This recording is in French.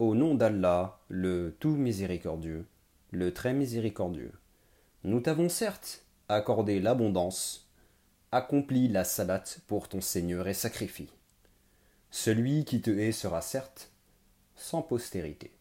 Au nom d'Allah, le tout miséricordieux, le très miséricordieux. Nous t'avons certes accordé l'abondance, accomplis la salat pour ton Seigneur et sacrifie. Celui qui te hait sera certes sans postérité.